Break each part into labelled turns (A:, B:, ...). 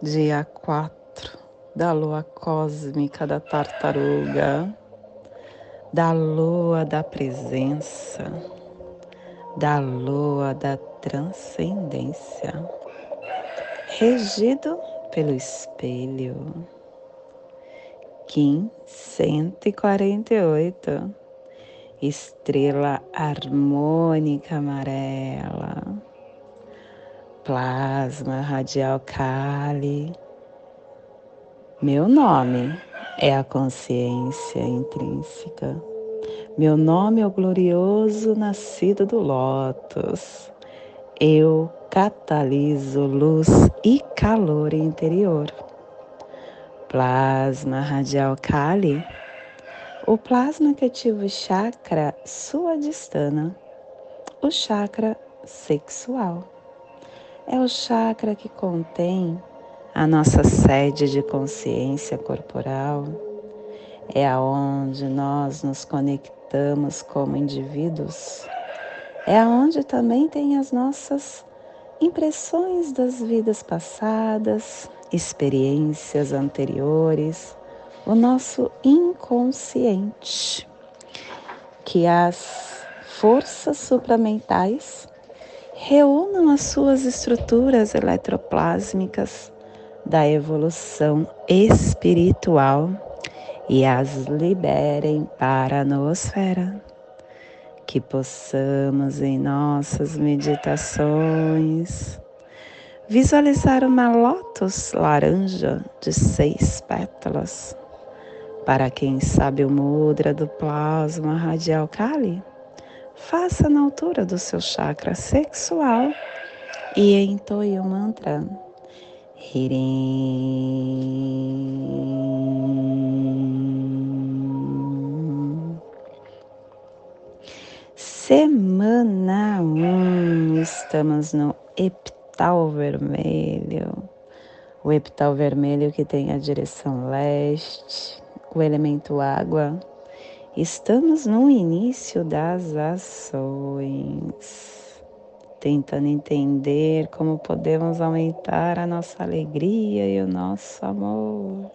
A: dia 4 da lua cósmica da tartaruga, da lua da presença, da lua da transcendência, regido pelo espelho. Kim 148, estrela harmônica amarela plasma radial Kali. Meu nome é a consciência intrínseca. Meu nome é o glorioso nascido do Lótus. Eu cataliso luz e calor interior. Plasma radial Kali. O plasma que ativa o chakra suadistana, o chakra sexual é o chakra que contém a nossa sede de consciência corporal, é aonde nós nos conectamos como indivíduos, é aonde também tem as nossas impressões das vidas passadas, experiências anteriores, o nosso inconsciente, que as forças supramentais reúnam as suas estruturas eletroplásmicas da evolução espiritual e as liberem para a noosfera. Que possamos em nossas meditações visualizar uma lótus laranja de seis pétalas. Para quem sabe o mudra do plasma radial Kali, faça na altura do seu chakra sexual e entoie o mantra. Hirim. Semana 1, um, estamos no epital vermelho. O epital vermelho que tem a direção leste, o elemento água Estamos no início das ações, tentando entender como podemos aumentar a nossa alegria e o nosso amor.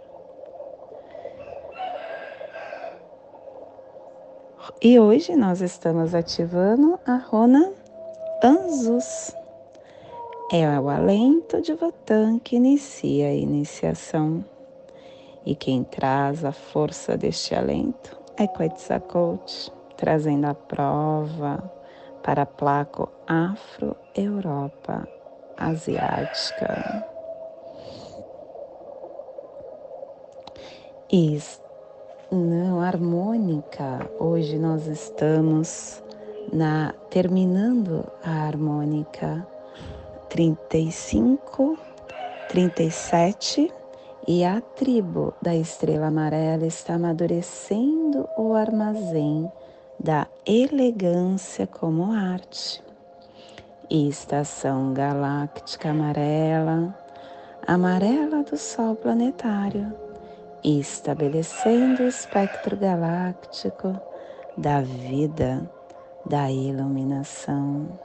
A: E hoje nós estamos ativando a Rona Anzus. É o alento de Votan que inicia a iniciação. E quem traz a força deste alento é Quetzalcoatl trazendo a prova para a placa Afro-Europa Asiática. E não harmônica. Hoje nós estamos na terminando a harmônica 35, 37 e a tribo da estrela amarela está amadurecendo o armazém da elegância como arte. Estação galáctica amarela, amarela do Sol planetário, estabelecendo o espectro galáctico da vida, da iluminação.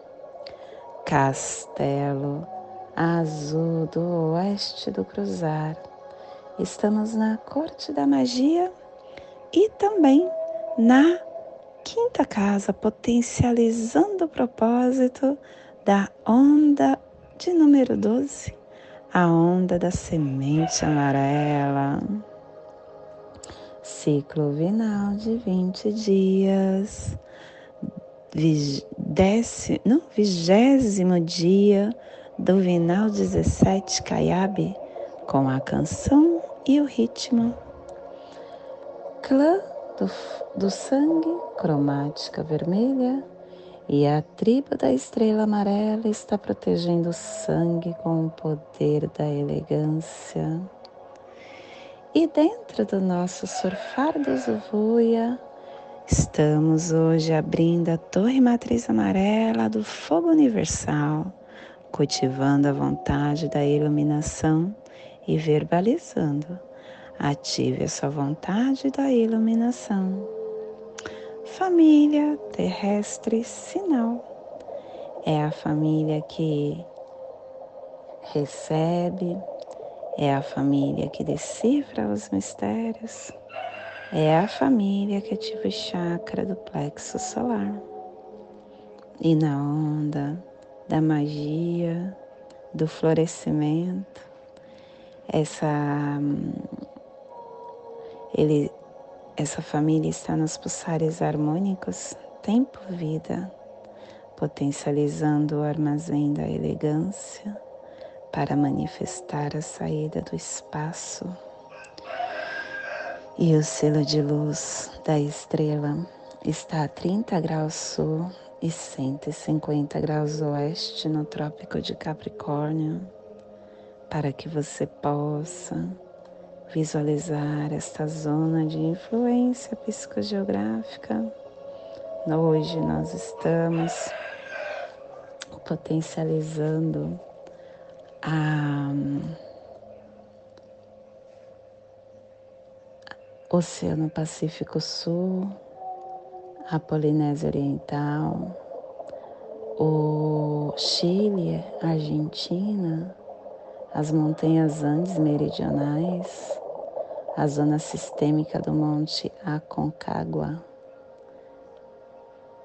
A: Castelo azul do oeste do cruzar Estamos na corte da magia e também na quinta casa, potencializando o propósito da onda de número 12, a onda da semente amarela. Ciclo vinal de 20 dias, décimo, não, vigésimo dia do vinal 17 Caiabe, com a canção e o ritmo. Clã do, do sangue, cromática vermelha, E a tribo da estrela amarela está protegendo o sangue com o poder da elegância. E dentro do nosso surfar do Zuvuia, estamos hoje abrindo a torre matriz amarela do fogo universal, cultivando a vontade da iluminação e verbalizando. Ative a sua vontade da iluminação família terrestre sinal. É a família que recebe, é a família que decifra os mistérios, é a família que ativa o chakra do plexo solar. E na onda da magia, do florescimento, essa ele essa família está nos pulsares harmônicos, tempo-vida, potencializando o armazém da elegância para manifestar a saída do espaço. E o selo de luz da estrela está a 30 graus sul e 150 graus oeste no Trópico de Capricórnio, para que você possa visualizar esta zona de influência psicogeográfica. Hoje nós estamos potencializando a Oceano Pacífico Sul, a Polinésia Oriental, o Chile, a Argentina, as montanhas Andes meridionais, a zona sistêmica do Monte Aconcagua.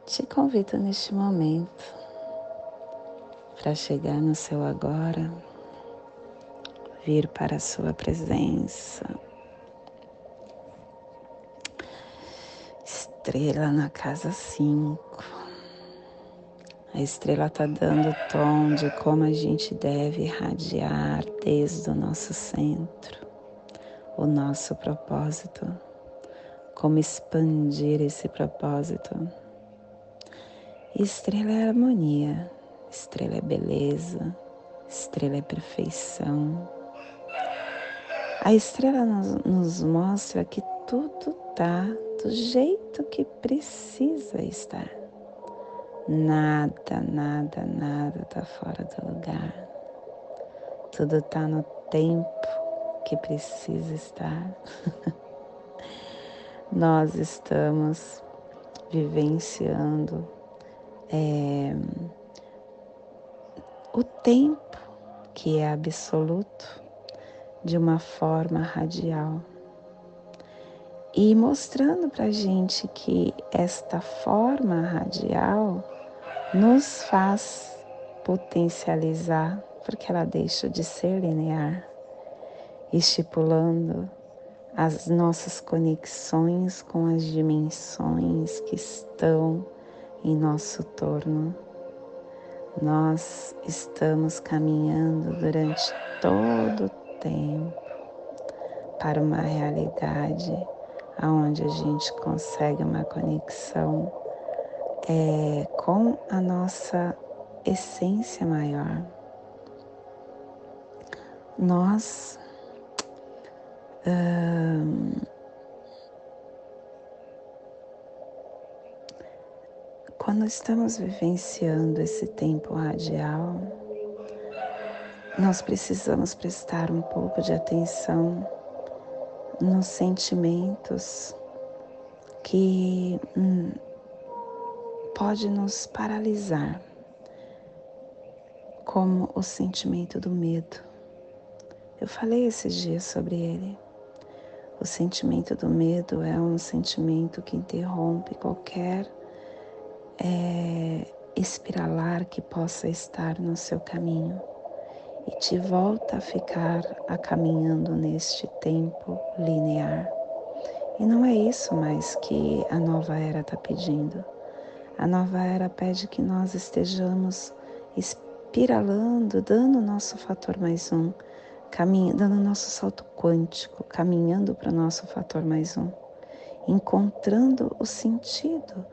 A: Te convido neste momento para chegar no seu agora, vir para a sua presença. Estrela na casa 5 a estrela está dando o tom de como a gente deve irradiar desde o nosso centro, o nosso propósito, como expandir esse propósito. Estrela é harmonia, estrela é beleza, estrela é perfeição. A estrela nos, nos mostra que tudo está do jeito que precisa estar. Nada, nada, nada está fora do lugar. Tudo está no tempo que precisa estar. Nós estamos vivenciando é, o tempo que é absoluto de uma forma radial e mostrando para gente que esta forma radial nos faz potencializar, porque ela deixa de ser linear, estipulando as nossas conexões com as dimensões que estão em nosso torno. Nós estamos caminhando durante todo o tempo para uma realidade onde a gente consegue uma conexão é, com a nossa essência maior. Nós hum, quando estamos vivenciando esse tempo radial, nós precisamos prestar um pouco de atenção nos sentimentos que hum, pode nos paralisar, como o sentimento do medo. Eu falei esses dias sobre ele. O sentimento do medo é um sentimento que interrompe qualquer é, espiralar que possa estar no seu caminho e te volta a ficar a caminhando neste tempo linear. E não é isso mais que a nova era está pedindo. A nova era pede que nós estejamos espiralando, dando o nosso fator mais um, dando o nosso salto quântico, caminhando para o nosso fator mais um, encontrando o sentido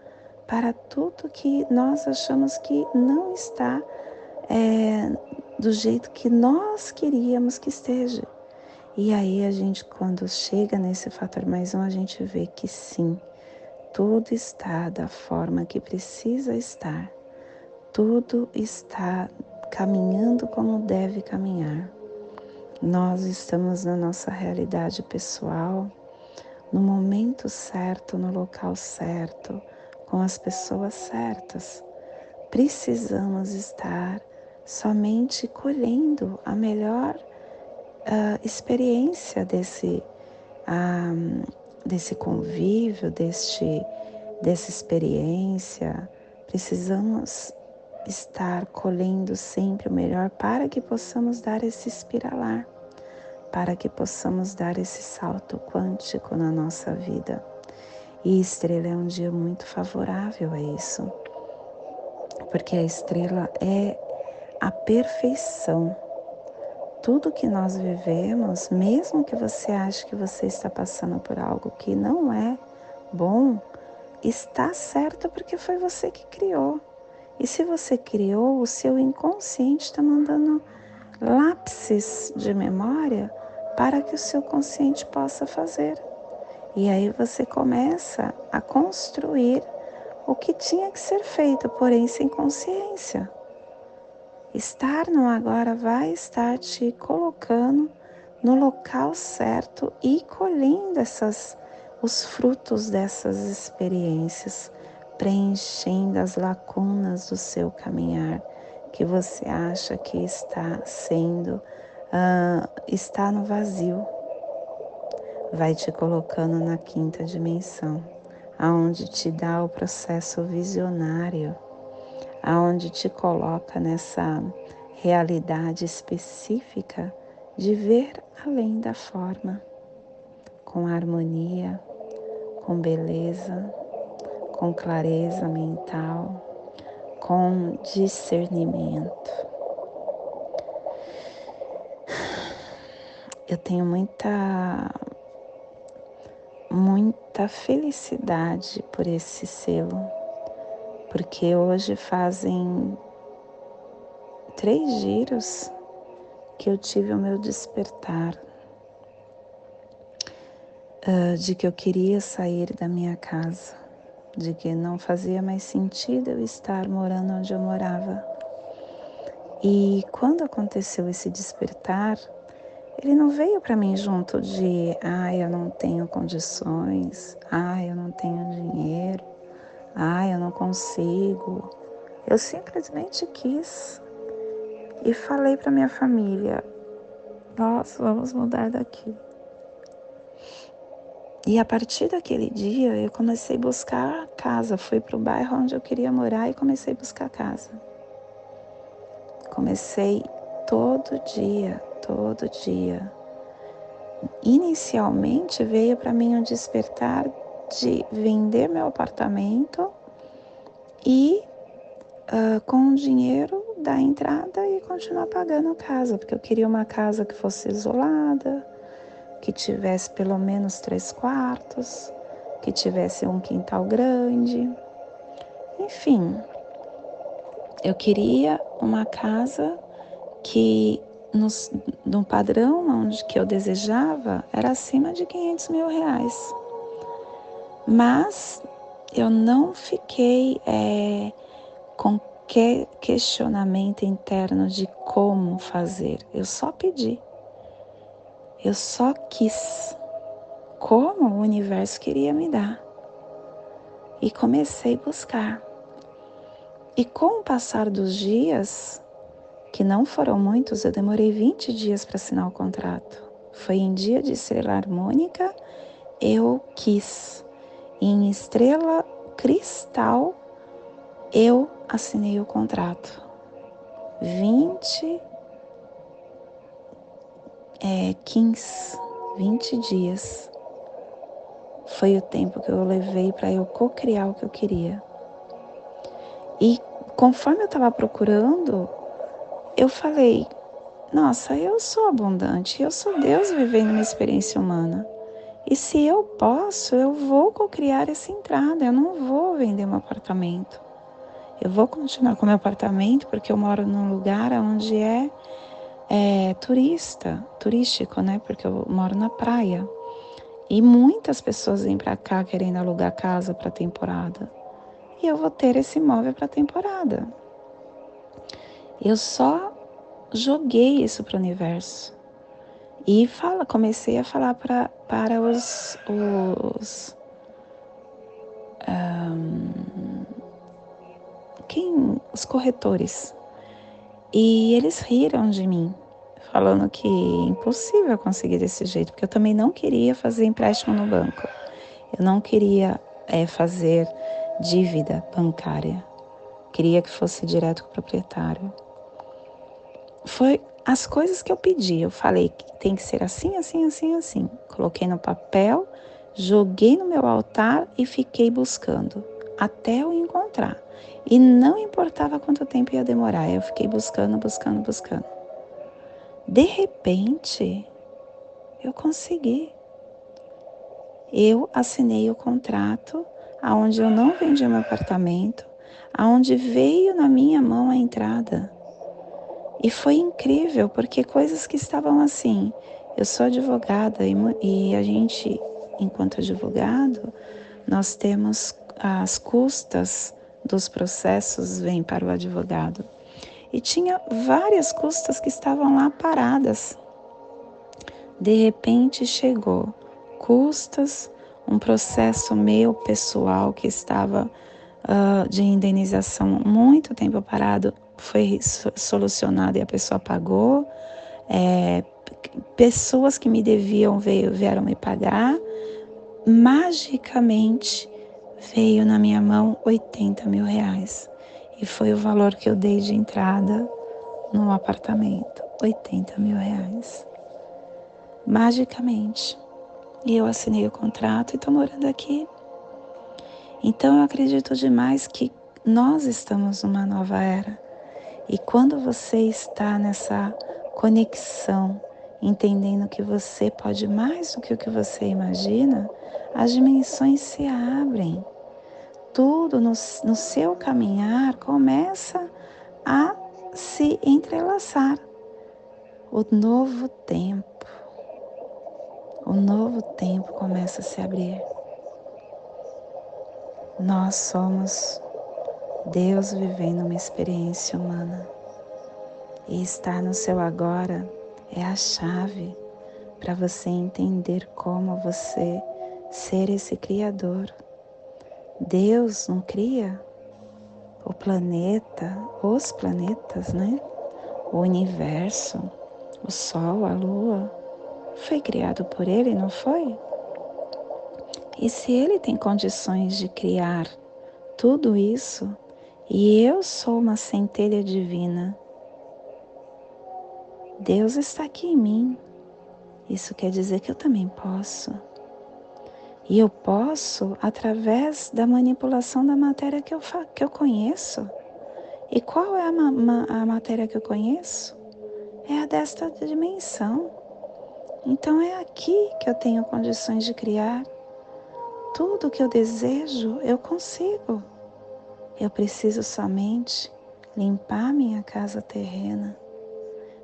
A: para tudo que nós achamos que não está é, do jeito que nós queríamos que esteja. E aí a gente, quando chega nesse fator mais um, a gente vê que sim, tudo está da forma que precisa estar. Tudo está caminhando como deve caminhar. Nós estamos na nossa realidade pessoal, no momento certo, no local certo, com as pessoas certas. Precisamos estar somente colhendo a melhor uh, experiência desse, uh, desse convívio, deste, dessa experiência. Precisamos estar colhendo sempre o melhor para que possamos dar esse espiralar, para que possamos dar esse salto quântico na nossa vida. E estrela é um dia muito favorável a isso, porque a estrela é a perfeição. Tudo que nós vivemos, mesmo que você ache que você está passando por algo que não é bom, está certo porque foi você que criou. E se você criou, o seu inconsciente está mandando lápis de memória para que o seu consciente possa fazer. E aí você começa a construir o que tinha que ser feito, porém sem consciência. Estar no agora vai estar te colocando no local certo e colhendo essas, os frutos dessas experiências preenchendo as lacunas do seu caminhar que você acha que está sendo, uh, está no vazio. Vai te colocando na quinta dimensão, aonde te dá o processo visionário, aonde te coloca nessa realidade específica de ver além da forma, com harmonia, com beleza, com clareza mental, com discernimento. Eu tenho muita muita felicidade por esse selo, porque hoje fazem três giros que eu tive o meu despertar uh, de que eu queria sair da minha casa de que não fazia mais sentido eu estar morando onde eu morava. E quando aconteceu esse despertar, ele não veio para mim junto de, ah, eu não tenho condições, ah, eu não tenho dinheiro, ah, eu não consigo. Eu simplesmente quis e falei para minha família: nós vamos mudar daqui. E a partir daquele dia eu comecei a buscar casa. Fui para o bairro onde eu queria morar e comecei a buscar casa. Comecei todo dia, todo dia. Inicialmente veio para mim um despertar de vender meu apartamento e uh, com o dinheiro da entrada e continuar pagando a casa, porque eu queria uma casa que fosse isolada, que tivesse pelo menos três quartos, que tivesse um quintal grande. Enfim, eu queria uma casa que nos, no padrão onde que eu desejava era acima de 500 mil reais. Mas eu não fiquei é, com que questionamento interno de como fazer. Eu só pedi. Eu só quis como o universo queria me dar. E comecei a buscar. E com o passar dos dias, que não foram muitos, eu demorei 20 dias para assinar o contrato. Foi em dia de estrela harmônica, eu quis. Em estrela cristal, eu assinei o contrato. 20 é, 15, 20 dias foi o tempo que eu levei para eu co-criar o que eu queria. E conforme eu estava procurando, eu falei: nossa, eu sou abundante, eu sou Deus vivendo uma experiência humana. E se eu posso, eu vou cocriar essa entrada, eu não vou vender meu apartamento. Eu vou continuar com meu apartamento porque eu moro num lugar onde é, é turista, turístico, né? Porque eu moro na praia. E muitas pessoas vêm para cá querendo alugar casa para temporada. E eu vou ter esse imóvel para temporada. Eu só joguei isso para o universo. E fala, comecei a falar pra, para os, os um, quem, os corretores. E eles riram de mim, falando que é impossível conseguir desse jeito, porque eu também não queria fazer empréstimo no banco. Eu não queria é, fazer dívida bancária. Queria que fosse direto com o proprietário. Foi as coisas que eu pedi. Eu falei que tem que ser assim, assim, assim, assim. Coloquei no papel, joguei no meu altar e fiquei buscando até eu encontrar. E não importava quanto tempo ia demorar, eu fiquei buscando, buscando, buscando. De repente, eu consegui. Eu assinei o contrato aonde eu não vendi meu apartamento, aonde veio na minha mão a entrada. E foi incrível, porque coisas que estavam assim. Eu sou advogada e, e a gente, enquanto advogado, nós temos as custas dos processos vêm para o advogado. E tinha várias custas que estavam lá paradas. De repente chegou custas, um processo meu pessoal que estava uh, de indenização muito tempo parado foi solucionado e a pessoa pagou. É, pessoas que me deviam veio, vieram me pagar. Magicamente veio na minha mão 80 mil reais. E foi o valor que eu dei de entrada no apartamento. 80 mil reais. Magicamente. E eu assinei o contrato e estou morando aqui. Então eu acredito demais que nós estamos numa nova era. E quando você está nessa conexão, entendendo que você pode mais do que o que você imagina, as dimensões se abrem. Tudo no, no seu caminhar começa a se entrelaçar. O novo tempo, o novo tempo começa a se abrir. Nós somos Deus vivendo uma experiência humana. E estar no seu agora é a chave para você entender como você ser esse criador. Deus não cria o planeta, os planetas, né? O universo, o sol, a lua, foi criado por ele, não foi? E se ele tem condições de criar tudo isso, e eu sou uma centelha divina. Deus está aqui em mim. Isso quer dizer que eu também posso. E eu posso através da manipulação da matéria que eu, que eu conheço. E qual é a, ma a matéria que eu conheço? É a desta dimensão. Então é aqui que eu tenho condições de criar. Tudo que eu desejo, eu consigo. Eu preciso somente limpar minha casa terrena,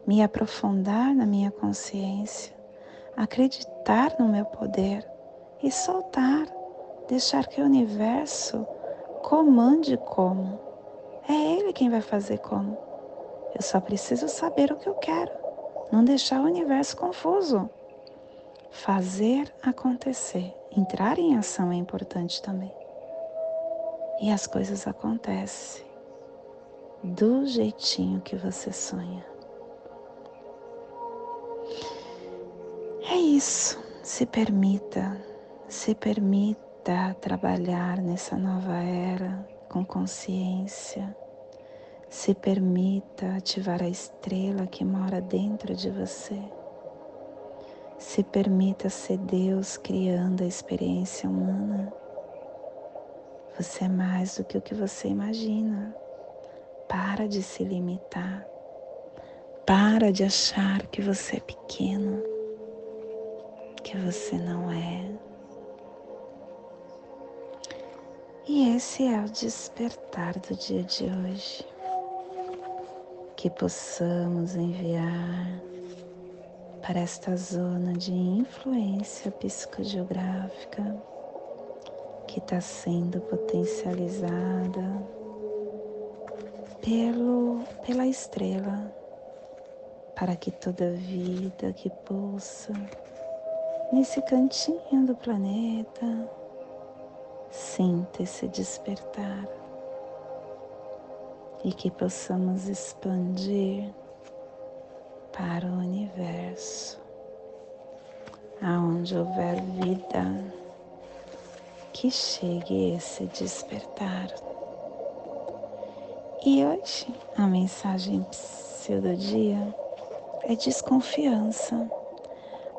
A: me aprofundar na minha consciência, acreditar no meu poder e soltar, deixar que o universo comande como. É ele quem vai fazer como. Eu só preciso saber o que eu quero, não deixar o universo confuso. Fazer acontecer, entrar em ação é importante também e as coisas acontecem do jeitinho que você sonha. É isso. Se permita, se permita trabalhar nessa nova era com consciência. Se permita ativar a estrela que mora dentro de você. Se permita ser Deus criando a experiência humana você é mais do que o que você imagina. Para de se limitar. Para de achar que você é pequeno. que você não é. E esse é o despertar do dia de hoje. Que possamos enviar para esta zona de influência psicogeográfica que está sendo potencializada pelo, pela estrela, para que toda vida que pulsa nesse cantinho do planeta sinta esse despertar e que possamos expandir para o universo, aonde houver vida, que chegue esse despertar. E hoje a mensagem do dia é desconfiança.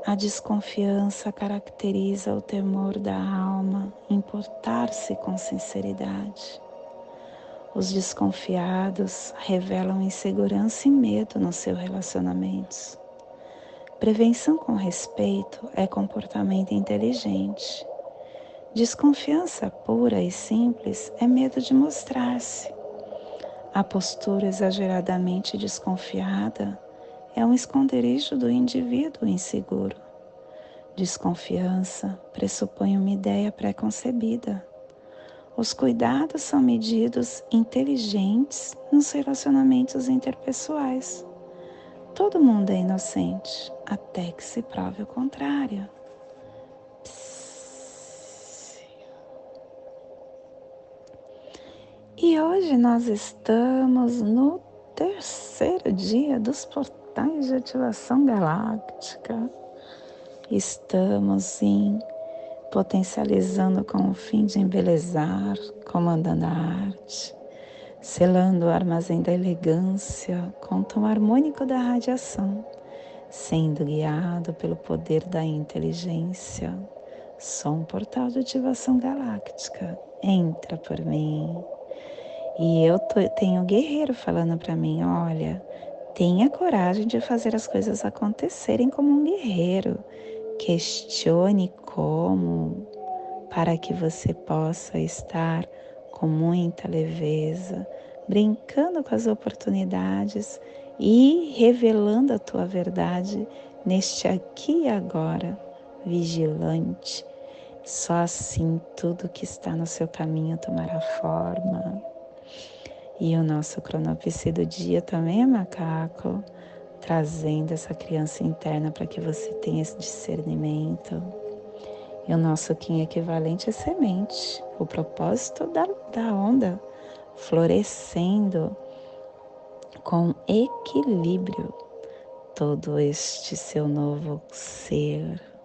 A: A desconfiança caracteriza o temor da alma em portar-se com sinceridade. Os desconfiados revelam insegurança e medo nos seus relacionamentos. Prevenção com respeito é comportamento inteligente. Desconfiança pura e simples é medo de mostrar-se. A postura exageradamente desconfiada é um esconderijo do indivíduo inseguro. Desconfiança pressupõe uma ideia pré-concebida. Os cuidados são medidos inteligentes nos relacionamentos interpessoais. Todo mundo é inocente, até que se prove o contrário. E hoje nós estamos no terceiro dia dos portais de ativação galáctica. Estamos em potencializando com o fim de embelezar, comandando a arte, selando o armazém da elegância com o tom harmônico da radiação, sendo guiado pelo poder da inteligência. Sou um portal de ativação galáctica. Entra por mim. E eu tô, tenho um guerreiro falando para mim, olha, Tenha coragem de fazer as coisas acontecerem como um guerreiro. Questione como, para que você possa estar com muita leveza, brincando com as oportunidades e revelando a tua verdade neste aqui e agora, vigilante. Só assim tudo que está no seu caminho tomará forma. E o nosso cronopsi do dia também é macaco, trazendo essa criança interna para que você tenha esse discernimento. E o nosso Kim equivalente é semente, o propósito da, da onda, florescendo com equilíbrio todo este seu novo ser.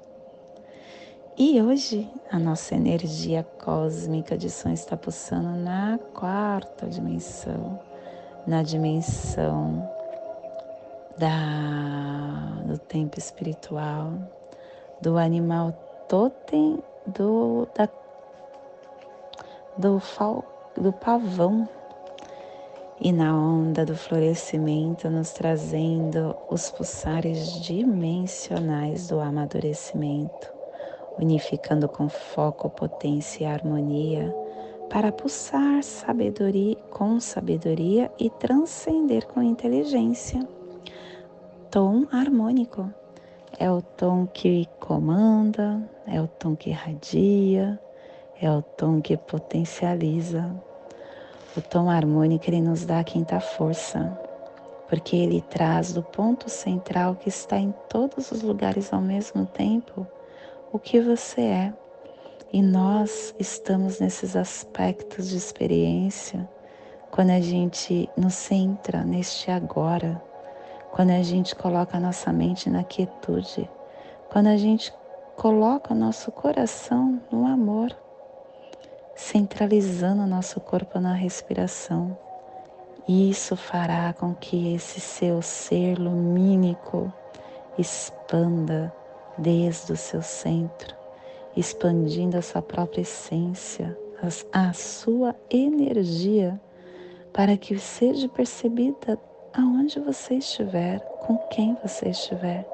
A: E hoje a nossa energia cósmica de som está pulsando na quarta dimensão, na dimensão da, do tempo espiritual, do animal totem, do, da, do, fal, do pavão. E na onda do florescimento, nos trazendo os pulsares dimensionais do amadurecimento unificando com foco, potência e harmonia, para pulsar sabedoria com sabedoria e transcender com inteligência. Tom harmônico é o tom que comanda, é o tom que irradia, é o tom que potencializa. O tom harmônico ele nos dá a quinta força, porque ele traz do ponto central que está em todos os lugares ao mesmo tempo o que você é. E nós estamos nesses aspectos de experiência quando a gente nos centra neste agora, quando a gente coloca a nossa mente na quietude, quando a gente coloca o nosso coração no amor, centralizando o nosso corpo na respiração. Isso fará com que esse seu ser lumínico expanda desde o seu centro, expandindo a sua própria essência, a sua energia, para que seja percebida aonde você estiver, com quem você estiver.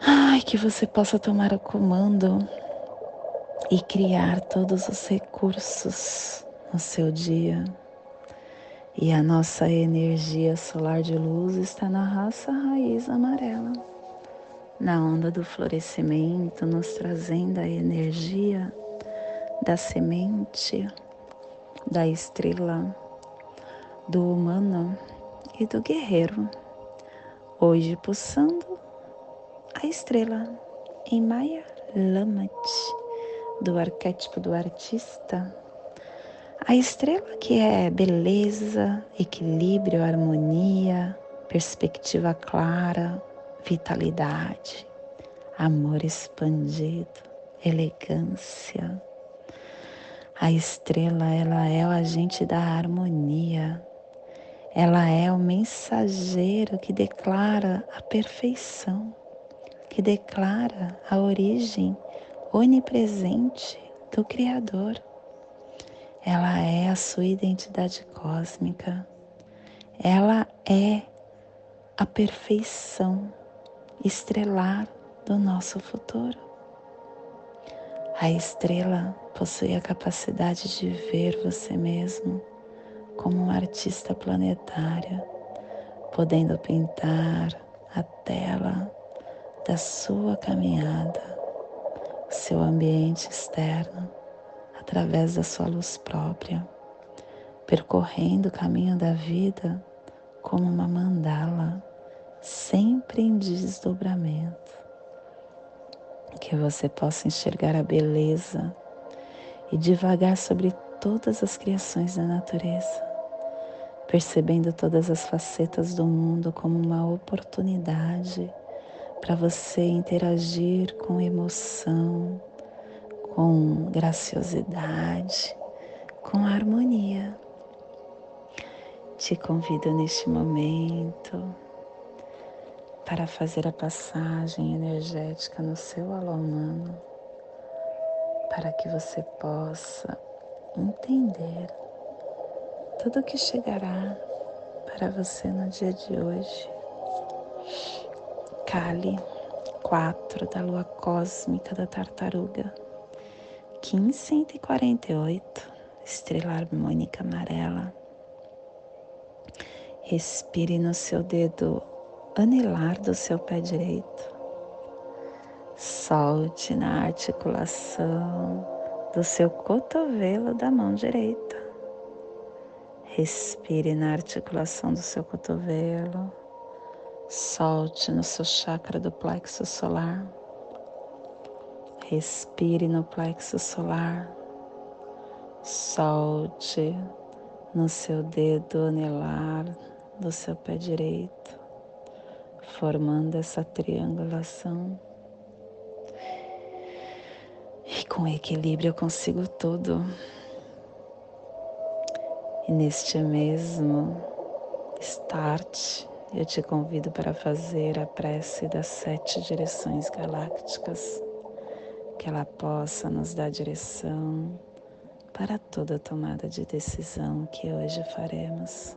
A: Ai, que você possa tomar o comando e criar todos os recursos no seu dia. E a nossa energia solar de luz está na raça raiz amarela, na onda do florescimento, nos trazendo a energia da semente, da estrela, do humano e do guerreiro. Hoje pulsando a estrela em Maya Lamat, do arquétipo do artista. A estrela que é beleza, equilíbrio, harmonia, perspectiva clara, vitalidade, amor expandido, elegância. A estrela, ela é o agente da harmonia. Ela é o mensageiro que declara a perfeição que declara a origem onipresente do Criador. Ela é a sua identidade cósmica. Ela é a perfeição estrelar do nosso futuro. A estrela possui a capacidade de ver você mesmo como um artista planetário, podendo pintar a tela da sua caminhada, seu ambiente externo, através da sua luz própria, percorrendo o caminho da vida como uma mandala, sempre em desdobramento. Que você possa enxergar a beleza e devagar sobre todas as criações da natureza, percebendo todas as facetas do mundo como uma oportunidade para você interagir com emoção, com graciosidade, com harmonia. Te convido neste momento para fazer a passagem energética no seu alô humano, para que você possa entender tudo o que chegará para você no dia de hoje. Kali 4 da lua cósmica da tartaruga, 1548, estrela harmônica amarela. Respire no seu dedo anelar do seu pé direito. Solte na articulação do seu cotovelo da mão direita. Respire na articulação do seu cotovelo Solte no seu chakra do plexo solar. Respire no plexo solar. Solte no seu dedo anelar do seu pé direito, formando essa triangulação. E com equilíbrio eu consigo tudo. E neste mesmo start, eu te convido para fazer a prece das sete direções galácticas, que ela possa nos dar direção para toda tomada de decisão que hoje faremos.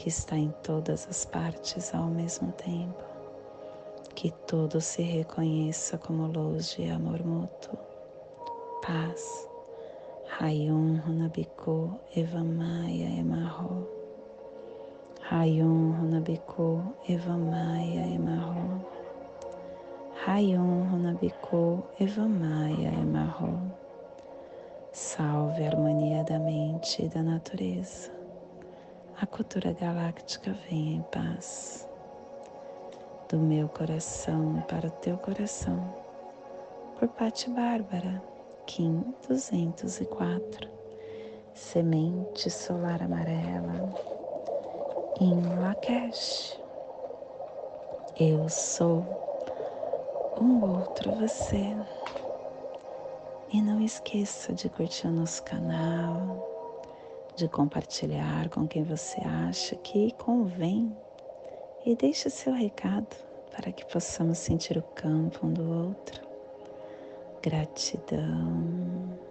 A: que está em todas as partes ao mesmo tempo. Que tudo se reconheça como luz de amor mútuo, paz. Rayum Runabiku Evamaya Emarro. Rayum Runabiku Evamaya Emarro. Rayum Runabiku Evamaya Emarro. Salve a harmonia da mente e da natureza. A cultura galáctica vem em paz. Do meu coração para o teu coração. Por Pati Bárbara, Kim 204. Semente solar amarela. Em Lakesh. Eu sou um outro você. E não esqueça de curtir o nosso canal, de compartilhar com quem você acha que convém e deixe seu recado para que possamos sentir o campo um do outro. Gratidão.